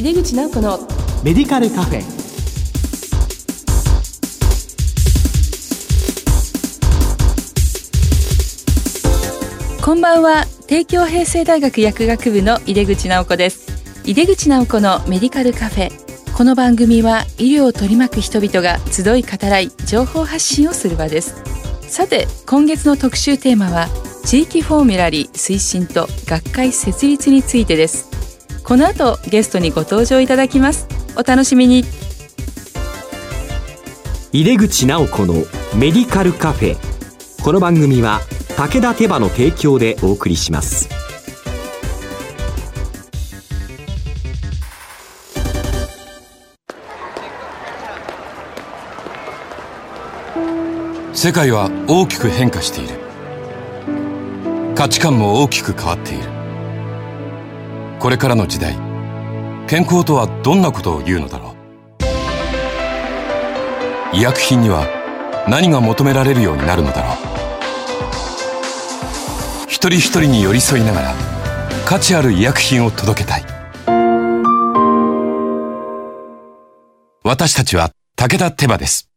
井出口直子のメディカルカフェ。こんばんは。帝京平成大学薬学部の井出口直子です。井出口直子のメディカルカフェ。この番組は医療を取り巻く人々が集い語らい情報発信をする場です。さて今月の特集テーマは地域フォーミュラリー推進と学会設立についてですこの後ゲストにご登場いただきます。お楽しみに。井出口直子のメディカルカフェ。この番組は武田手羽の提供でお送りします。世界は大きく変化している。価値観も大きく変わっているこれからの時代健康とはどんなことを言うのだろう。医薬品には何が求められるようになるのだろう。一人一人に寄り添いながら価値ある医薬品を届けたい。私たちは武田手羽です。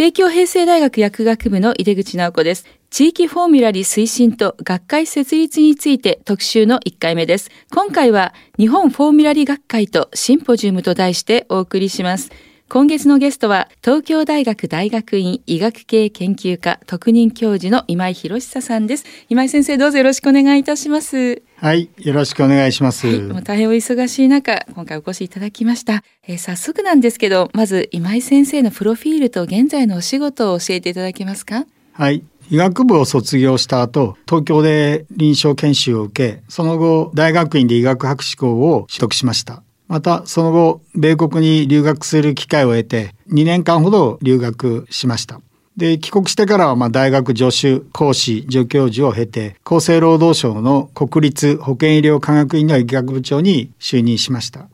帝京平成大学薬学部の井出口直子です。地域フォーミュラリ推進と学会設立について特集の1回目です。今回は日本フォーミュラリ学会とシンポジウムと題してお送りします。今月のゲストは東京大学大学院医学系研究科特任教授の今井博久さんです今井先生どうぞよろしくお願いいたしますはい、よろしくお願いします。はい、もう大変お忙しい中、今回お越しいただきました。えー、早速なんですけど、まず今井先生のプロフィールと現在のお仕事を教えていただけますか？はい。医学部を卒業した後、東京で臨床研修を受け、その後、大学院で医学博士号を取得しました。また、その後、米国に留学する機会を得て、2年間ほど留学しました。で、帰国してからは、ま、大学助手、講師、助教授を経て、厚生労働省の国立保健医療科学院の医学部長に就任しました。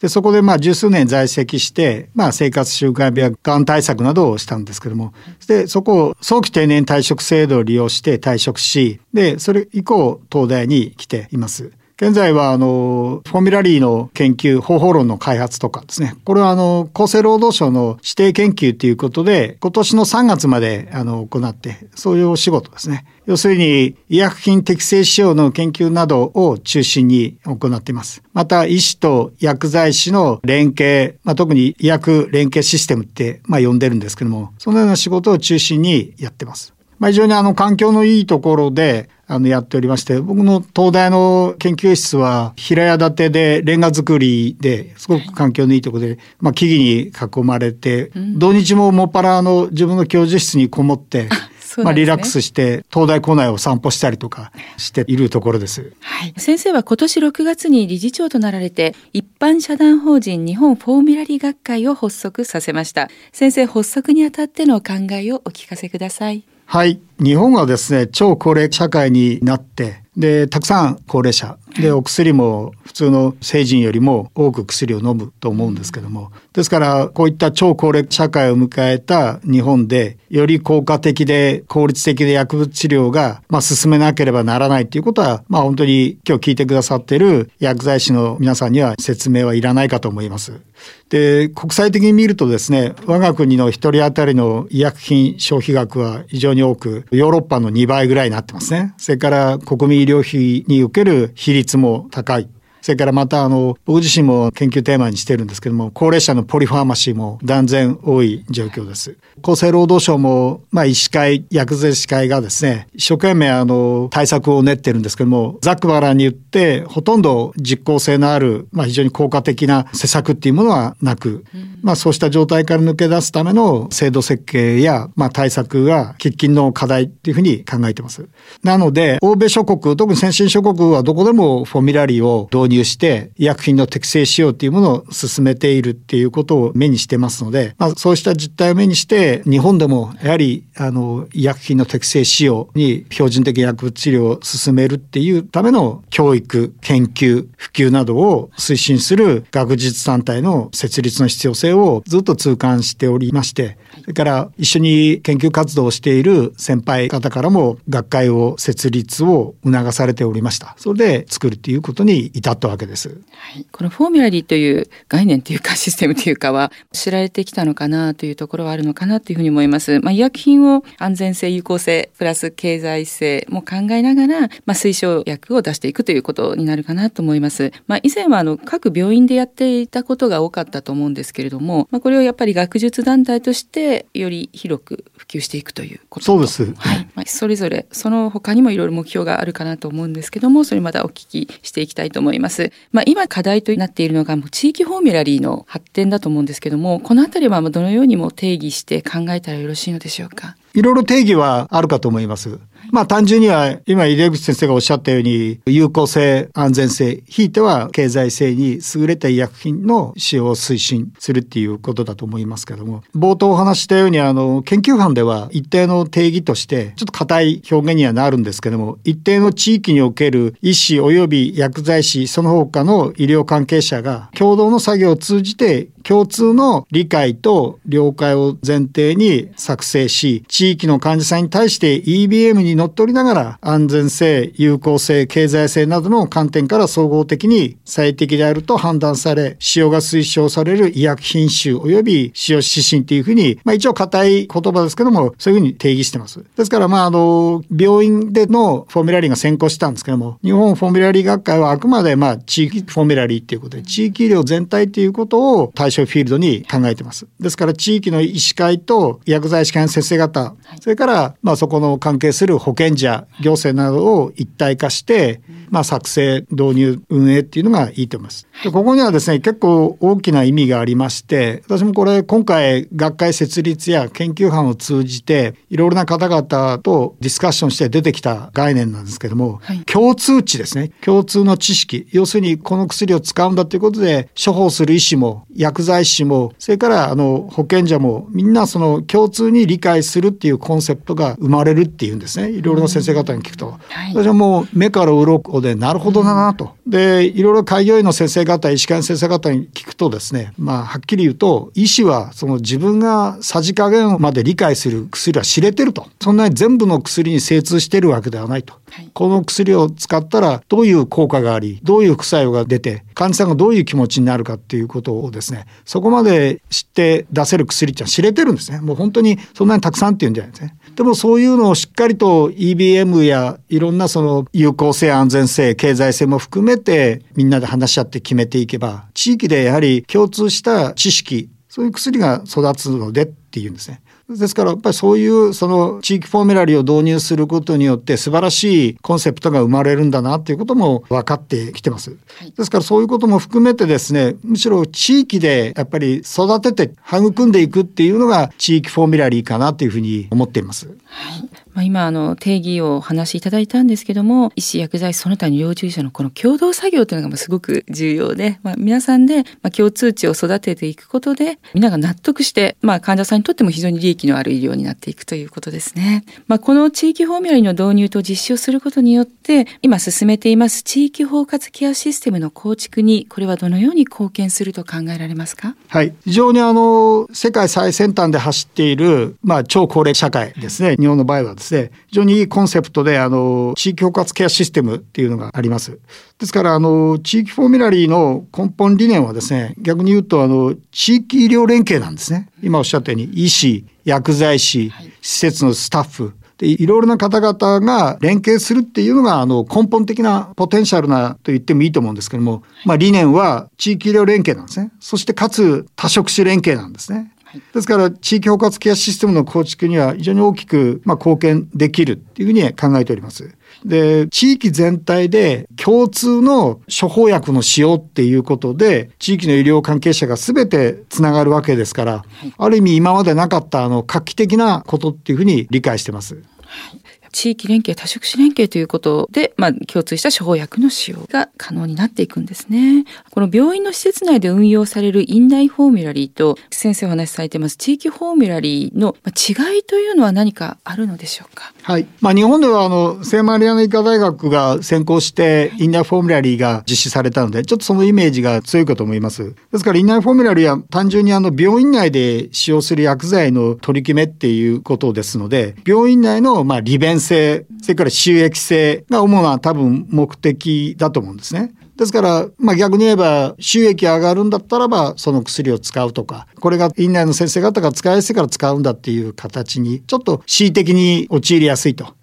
で、そこでまあ十数年在籍して、まあ生活習慣病、がん対策などをしたんですけども、で、そこを早期定年退職制度を利用して退職し、で、それ以降東大に来ています。現在はあのフォーミュラリーの研究方法論の開発とかですね。これはあの厚生労働省の指定研究ということで今年の3月まであの行ってそういうお仕事ですね。要するに医薬品適正使用の研究などを中心に行っています。また医師と薬剤師の連携、まあ、特に医薬連携システムって、まあ、呼んでるんですけどもそのような仕事を中心にやってます。まあ、非常にあの環境のいいところであのやっておりまして僕の東大の研究室は平屋建てでレンガ造りですごく環境のいいところで、まあ、木々に囲まれて、うん、土日ももっぱらの自分の教授室にこもって。ね、まあ、リラックスして東大校内を散歩したりとかしているところです。はい。先生は今年6月に理事長となられて一般社団法人日本フォーミュラリー学会を発足させました。先生発足にあたっての考えをお聞かせください。はい。日本はですね、超高齢社会になって、で、たくさん高齢者。で、お薬も普通の成人よりも多く薬を飲むと思うんですけども。ですから、こういった超高齢社会を迎えた日本で、より効果的で効率的で薬物治療が、まあ、進めなければならないということは、まあ、本当に今日聞いてくださっている薬剤師の皆さんには説明はいらないかと思います。で、国際的に見るとですね、我が国の一人当たりの医薬品消費額は非常に多く、ヨーロッパの2倍ぐらいになってますね。それから国民医療費における比率も高い。それからまたあの僕自身も研究テーマにしてるんですけども高齢者のポリファーマシーも断然多い状況です。厚生労働省もまあ医師会薬剤師会がですね一生懸命あの対策を練ってるんですけどもざっくばらんに言ってほとんど実効性のあるまあ非常に効果的な施策っていうものはなく、うん、まあそうした状態から抜け出すための制度設計やまあ対策が喫緊の課題っていうふうに考えてます。なので欧米諸国特に先進諸国はどこでもフォーミュラリーを導入入して医薬品の適正使用っていうものを進めているっていうことを目にしてますので、まあ、そうした実態を目にして日本でもやはりあの医薬品の適正使用に標準的薬物治療を進めるっていうための教育研究普及などを推進する学術団体の設立の必要性をずっと痛感しておりましてそれから一緒に研究活動をしている先輩方からも学会を設立を促されておりました。それで作るっていうことに至ったったわけです。はい、このフォーミュラリーという概念というかシステムというかは知られてきたのかなというところはあるのかなというふうに思います。まあ、医薬品を安全性、有効性、プラス経済性も考えながら、まあ、推奨薬を出していくということになるかなと思います。まあ、以前はあの各病院でやっていたことが多かったと思うんですけれども、まあ、これをやっぱり学術団体としてより広く普及していくということそうです。はい。まあ、それぞれその他にもいろいろ目標があるかなと思うんですけども、それまたお聞きしていきたいと思います。まあ、今課題となっているのがもう地域フォーミュラリーの発展だと思うんですけども、このあたりはどのようにも定義して考えたらよろしいのでしょうか？いろいろ定義はあるかと思います。まあ単純には今入口先生がおっしゃったように有効性、安全性、ひいては経済性に優れた医薬品の使用を推進するっていうことだと思いますけども、冒頭お話したようにあの研究班では一定の定義としてちょっと硬い表現にはなるんですけども、一定の地域における医師及び薬剤師その他の医療関係者が共同の作業を通じて共通の理解と了解を前提に作成し、地域の患者さんに対して EBM にのっとりながら安全性、有効性、経済性などの観点から総合的に最適であると判断され、使用が推奨される医薬品種及び使用指針というふうに、まあ一応硬い言葉ですけども、そういうふうに定義してます。ですから、まああの、病院でのフォーミュラリーが先行したんですけども、日本フォーミュラリー学会はあくまでまあ地域フォーミュラリーっていうことで、地域医療全体ということを対象フィールドに考えてます。ですから地域の医師会と薬剤師会の先生方、それからまあそこの関係する保健者、行政などを一体化して、まあ作成、導入、運営っていうのがいいと思います。でここにはですね、結構大きな意味がありまして、私もこれ今回学会設立や研究班を通じて、いろいろな方々とディスカッションして出てきた概念なんですけども、はい、共通値ですね。共通の知識。要するにこの薬を使うんだということで、処方する医師も薬剤師も、それからあの保健者もみんなその共通に理解するっていうコンセプトが生まれるっていうんですね。いろいろな先生方に聞くと。はい、私はもう目から鱗でなるほどだなと。で、いろいろ開業医の先生方、医師会の先生方に聞くとですね、まあはっきり言うと、医師はその自分がさじ加減まで理解する薬は知れてると。そんなに全部の薬に精通してるわけではないと。はい、この薬を使ったらどういう効果があり、どういう副作用が出て、患者さんがどういう気持ちになるかっていうことをですね、そこまで知って出せる薬って知れてるんですね。もう本当にそんなにたくさんっていうんじゃないですね。でもそういうのをしっかりと EBM やいろんなその有効性、安全性、経済性も含めてみんなで話し合って決めていけば、地域でやはり共通した知識、そういう薬が育つのでっていうんですね。ですからやっぱりそういうその地域フォーミュラリーを導入することによって素晴らしいコンセプトが生まれるんだなっていうことも分かってきてます。ですからそういうことも含めてですね、むしろ地域でやっぱり育てて育んでいくっていうのが地域フォーミュラリーかなというふうに思っています。はいまあ、今あの定義をお話しいただいたんですけども医師薬剤師その他の医療従事者のこの共同作業というのがすごく重要で、まあ、皆さんでまあ共通値を育てていくことでみんなが納得して、まあ、患者さんにとっても非常に利益のある医療になっていくということですね。まあ、この地域フォーミュラリの導入と実施をすることによって今進めています地域包括ケアシステムの構築にこれはどのように貢献すると考えられますか？はい。非常にあの世界最先端で走っている、まあ、超高齢社会ですね。日本の場合はですね非常にいいコンセプトであの地域包括ケアシステムっていうのがあります。ですからあの地域フォーミュラリーの根本理念はですね逆に言うとあの地域医療連携なんですね。今おっしゃったように医師薬剤師、施設のスタッフでいろいろな方々が連携するっていうのがあの根本的なポテンシャルなと言ってもいいと思うんですけども、まあ、理念は地域医療連携なんですねそしてかつ多職種連携なんですね。ですから地域包括ケアシステムの構築には非常に大きくまあ貢献できるっていうふうに考えております。で、地域全体で共通の処方薬の使用っていうことで、地域の医療関係者が全てつながるわけですから、はい、ある意味今までなかったあの画期的なことっていうふうに理解してます。はい地域連携多職種連携ということで、まあ、共通した処方薬の使用が可能になっていくんですね。この病院の施設内で運用される院内フォーミュラリーと先生お話しされてます地域フォーミュラリーの違いというのは何かあるのでしょうか？はい。まあ、日本ではあの聖マリアの医科大学が先行して院内フォーミュラリーが実施されたのでちょっとそのイメージが強いかと思います。ですから院内フォーミュラリーは単純にあの病院内で使用する薬剤の取り決めっていうことですので病院内のまあ利便性、性それから収益性が主な多分目的だと思うんですね。ですから、まあ、逆に言えば収益上がるんだったらばその薬を使うとかこれが院内の先生方が使いやすいから使うんだっていう形にちょっと恣意的に陥りやすいと。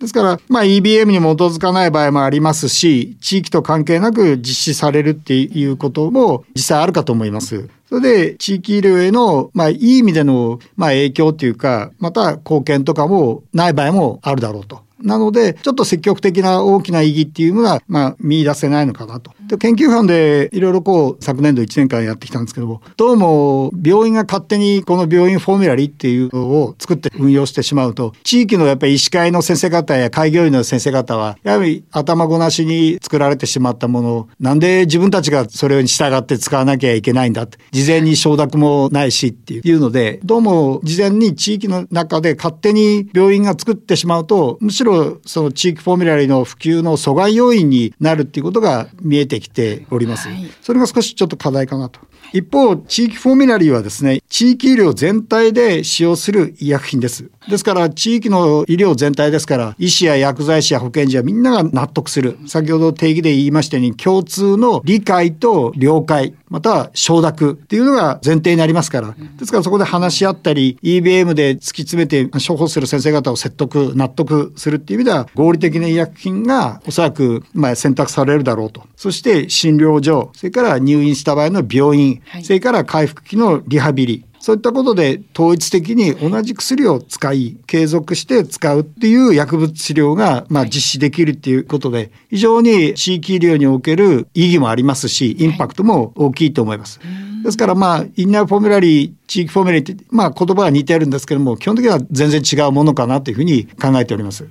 ですから、まあ、EBM に基づかない場合もありますし、地域と関係なく実施されるっていうことも実際あるかと思います。それで、地域医療への、まあ、いい意味での、まあ、影響というか、また貢献とかもない場合もあるだろうと。なので、ちょっと積極的な大きな意義っていうのが、まあ、見出せないのかなと。で研究班でいろいろこう、昨年度1年間やってきたんですけども、どうも、病院が勝手にこの病院フォーミュラリーっていうのを作って運用してしまうと、地域のやっぱり医師会の先生方や開業医の先生方は、やはり頭ごなしに作られてしまったものを、なんで自分たちがそれに従って使わなきゃいけないんだって、事前に承諾もないしっていうので、どうも事前に地域の中で勝手に病院が作ってしまうと、むしろろその地域フォーミュラリの普及の阻害要因になるっていうことが見えてきております。はい、それが少しちょっと課題かなと。一方、地域フォーミュラリーはですね、地域医療全体で使用する医薬品です。ですから、地域の医療全体ですから、医師や薬剤師や保健所はみんなが納得する。先ほど定義で言いましたように、共通の理解と了解、または承諾っていうのが前提になりますから。ですからそこで話し合ったり、EBM で突き詰めて処方する先生方を説得、納得するっていう意味では、合理的な医薬品がおそらくまあ選択されるだろうと。そして診療所、それから入院した場合の病院、それから回復期のリハビリ、そういったことで統一的に同じ薬を使い、継続して使うっていう薬物治療が、まあ、実施できるっていうことで、非常に地域医療における意義もありますし、インパクトも大きいと思います。ですからまあ、インナーフォーミュラリー、地域フォーミュラリーって、まあ言葉は似てるんですけども、基本的には全然違うものかなというふうに考えております。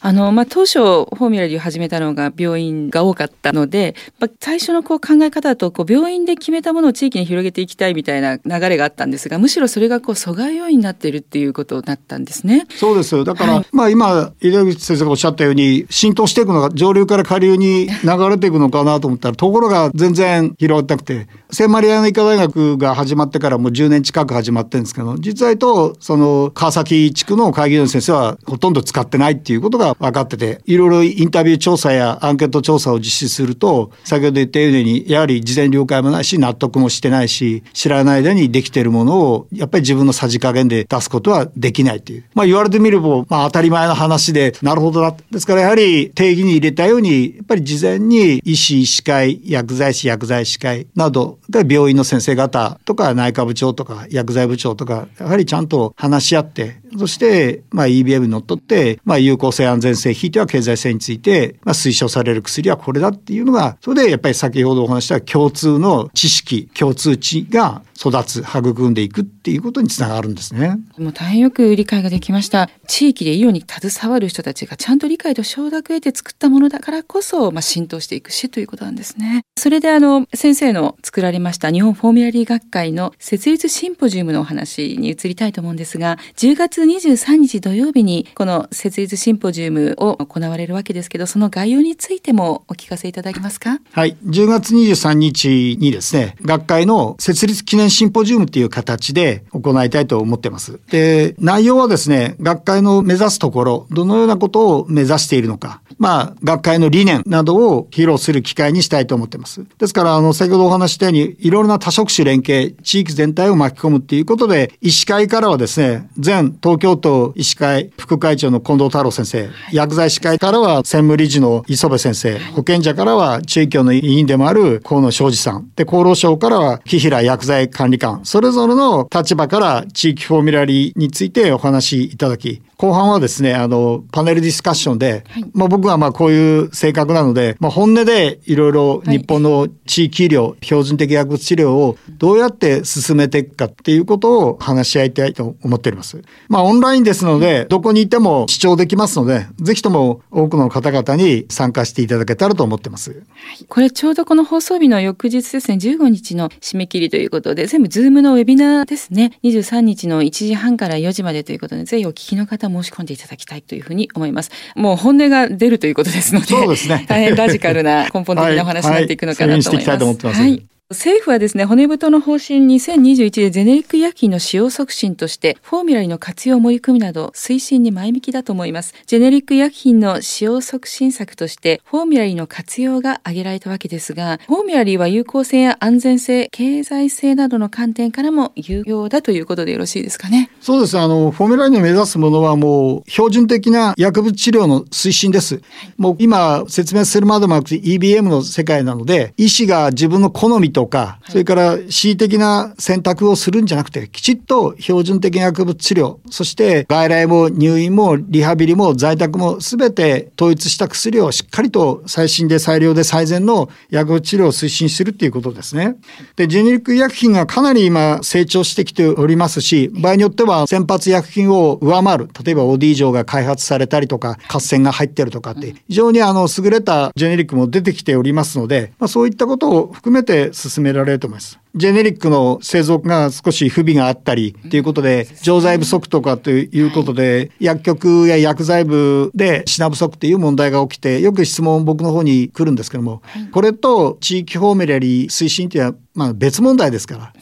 あの、まあ当初、フォーミュラリーを始めたのが病院が多かったので、まあ、最初のこう考え方だと、こう病院で決めたものを地域に広げていきたいみたいな流れがあったんですが、むしろそれがこう阻害要因になっているっていうことになったんですね。そうです。だから、はい、まあ今、井出口先生がおっしゃったように、浸透していくのが上流から下流に流れていくのかなと思ったら、ところが全然広がってなくて、聖マリアナ医科大学が始まってからもう10年近く始まってるんですけど、実際と、その、川崎地区の会議の先生はほとんど使ってないっていうことが分かってて、いろいろインタビュー調査やアンケート調査を実施すると、先ほど言ったように、やはり事前了解もないし、納得もしてないし、知らない間にできてるものを、やっぱり自分のさじ加減で出すことはできないっていう。まあ言われてみれば、まあ当たり前の話で、なるほどな。ですからやはり定義に入れたように、やっぱり事前に医師、医師会、薬剤師、薬剤師会など、病院の先生方とか内科部長とか薬剤部長とか、やはりちゃんと話し合って、そして、まあ EBM にのっとって、まあ有効性安全性、ひいては経済性について、まあ推奨される薬はこれだっていうのが、それでやっぱり先ほどお話した共通の知識、共通値が育つ、育んでいく그っていうことにつながるんですね。もう大変よく理解ができました。地域で医療に携わる人たちがちゃんと理解と承諾を得て作ったものだからこそ、まあ浸透していくしということなんですね。それであの、先生の作られました日本フォーミュラリー学会の設立シンポジウムのお話に移りたいと思うんですが、10月23日土曜日にこの設立シンポジウムを行われるわけですけど、その概要についてもお聞かせいただけますか？はい。10月23日にですね、学会の設立記念シンポジウムという形で行いたいと思ってます。で、内容はですね、学会の目指すところ、どのようなことを目指しているのか、まあ、学会の理念などを披露する機会にしたいと思ってます。ですから、あの、先ほどお話したように、いろいろな多職種連携、地域全体を巻き込むっていうことで、医師会からはですね、前東京都医師会副会長の近藤太郎先生、薬剤師会からは専務理事の磯部先生、保健者からは中京の委員でもある河野昌司さん、で、厚労省からは木平薬剤管理官、それぞれの立場から地域フォーミュラリーについてお話しいただき、後半はですね、あの、パネルディスカッションで、はい、まあ僕はまあこういう性格なので、まあ本音でいろいろ日本の地域医療、はい、標準的薬物治療をどうやって進めていくかっていうことを話し合いたいと思っております。まあオンラインですので、どこにいても視聴できますので、ぜひとも多くの方々に参加していただけたらと思ってます。はい、これちょうどこの放送日の翌日ですね、15日の締め切りということで、全部ズームのウェビナーですね、23日の1時半から4時までということで、ぜひお聞きの方申し込んでいただきたいというふうに思います。もう本音が出るということですので、そうですね。大変ラジカルな根本的なお話になっていくのかなと思います。はい、はい、政府はですね、骨太の方針2021でゼネリック医薬品の使用促進として、フォーミュラリの活用盛り込みなど推進に前向きだと思います。ジェネリック医薬品の使用促進策として、フォーミュラリの活用が挙げられたわけですが、フォーミュラリは有効性や安全性、経済性などの観点からも有用だということでよろしいですかね。そうです。あの、フォーミュラリの目指すものはもう標準的な薬物治療の推進です。はい、もう今説明するまでもなくて EBM の世界なので、医師が自分の好みとか、それから恣意的な選択をするんじゃなくて、きちっと標準的な薬物治療、そして外来も入院もリハビリも在宅も全て統一した薬をしっかりと最新で最良で最善の薬物治療を推進するっていうことですね。で、ジェネリック医薬品がかなり今成長してきておりますし、場合によっては先発薬品を上回る、例えば OD 錠が開発されたりとか、合戦が入ってるとかって、非常にあの優れたジェネリックも出てきておりますので、まあ、そういったことを含めて進められると思います。ジェネリックの製造が少し不備があったりということで、錠剤不足とかということで、薬局や薬剤部で品不足っていう問題が起きて、よく質問僕の方に来るんですけども、これと地域フォーメラリー推進っていうのはまあ別問題ですから。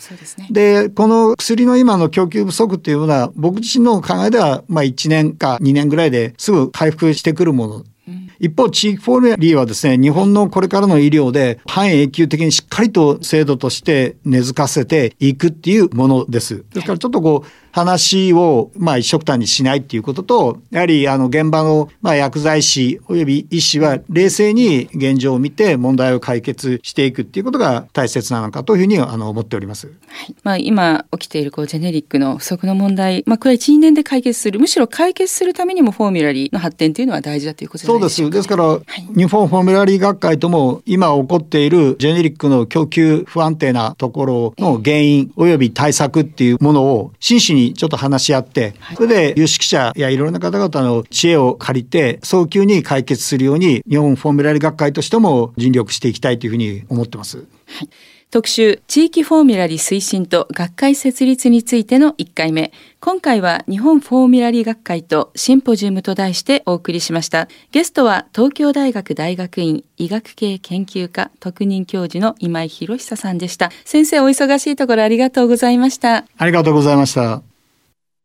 で、この薬の今の供給不足っていうのは、僕自身の考えでは、まあ1年か2年ぐらいですぐ回復してくるもの一方、地域フォーリーはですね、日本のこれからの医療で半永久的にしっかりと制度として根付かせていくっていうものです。ですからちょっとこう、話を、まあ、一緒くたにしないっていうことと、やはり、あの、現場の、まあ、薬剤師及び医師は冷静に現状を見て問題を解決していくっていうことが大切なのかというふうに、あの、思っております。はい。まあ、今起きている、こう、ジェネリックの不足の問題、まあ、これは1、2年で解決する。むしろ解決するためにもフォーミュラリーの発展というのは大事だということですそうです。ですから、はい、日本フォーミュラリー学会とも、今起こっているジェネリックの供給不安定なところの原因及び対策っていうものを真摯にちょっと話し合って、それで有識者やいろんな方々の知恵を借りて、早急に解決するように、日本フォーミュラリ学会としても尽力していきたいというふうに思ってます。はい特集地域フォーミュラリ推進と学会設立についての1回目。今回は日本フォーミュラリ学会とシンポジウムと題してお送りしました。ゲストは東京大学大学院医学系研究科特任教授の今井博久さんでした。先生お忙しいところありがとうございました。ありがとうございました。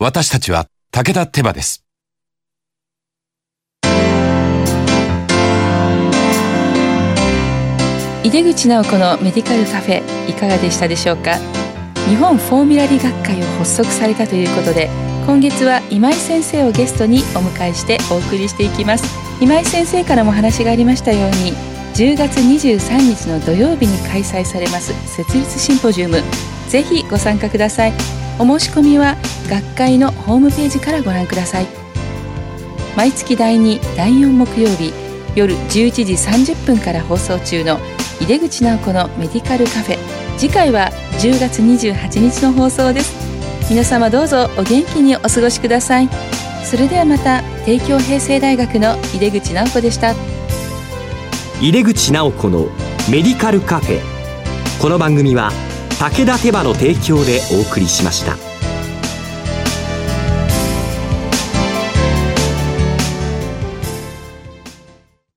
私たちは武田手羽です。井出口直子のメディカルカフェいかがでしたでしょうか？日本フォーミュラリ学会を発足されたということで今月は今井先生をゲストにお迎えしてお送りしていきます。今井先生からも話がありましたように10月23日の土曜日に開催されます設立シンポジウム。ぜひご参加ください。お申し込みは学会のホームページからご覧ください。毎月第2第4木曜日夜11時30分から放送中の井出口直子のメディカルカフェ。次回は10月28日の放送です。皆様どうぞお元気にお過ごしください。それではまた帝京平成大学の井出口直子でした。井出口直子のメディカルカフェ。この番組は武田手羽の提供でお送りしました。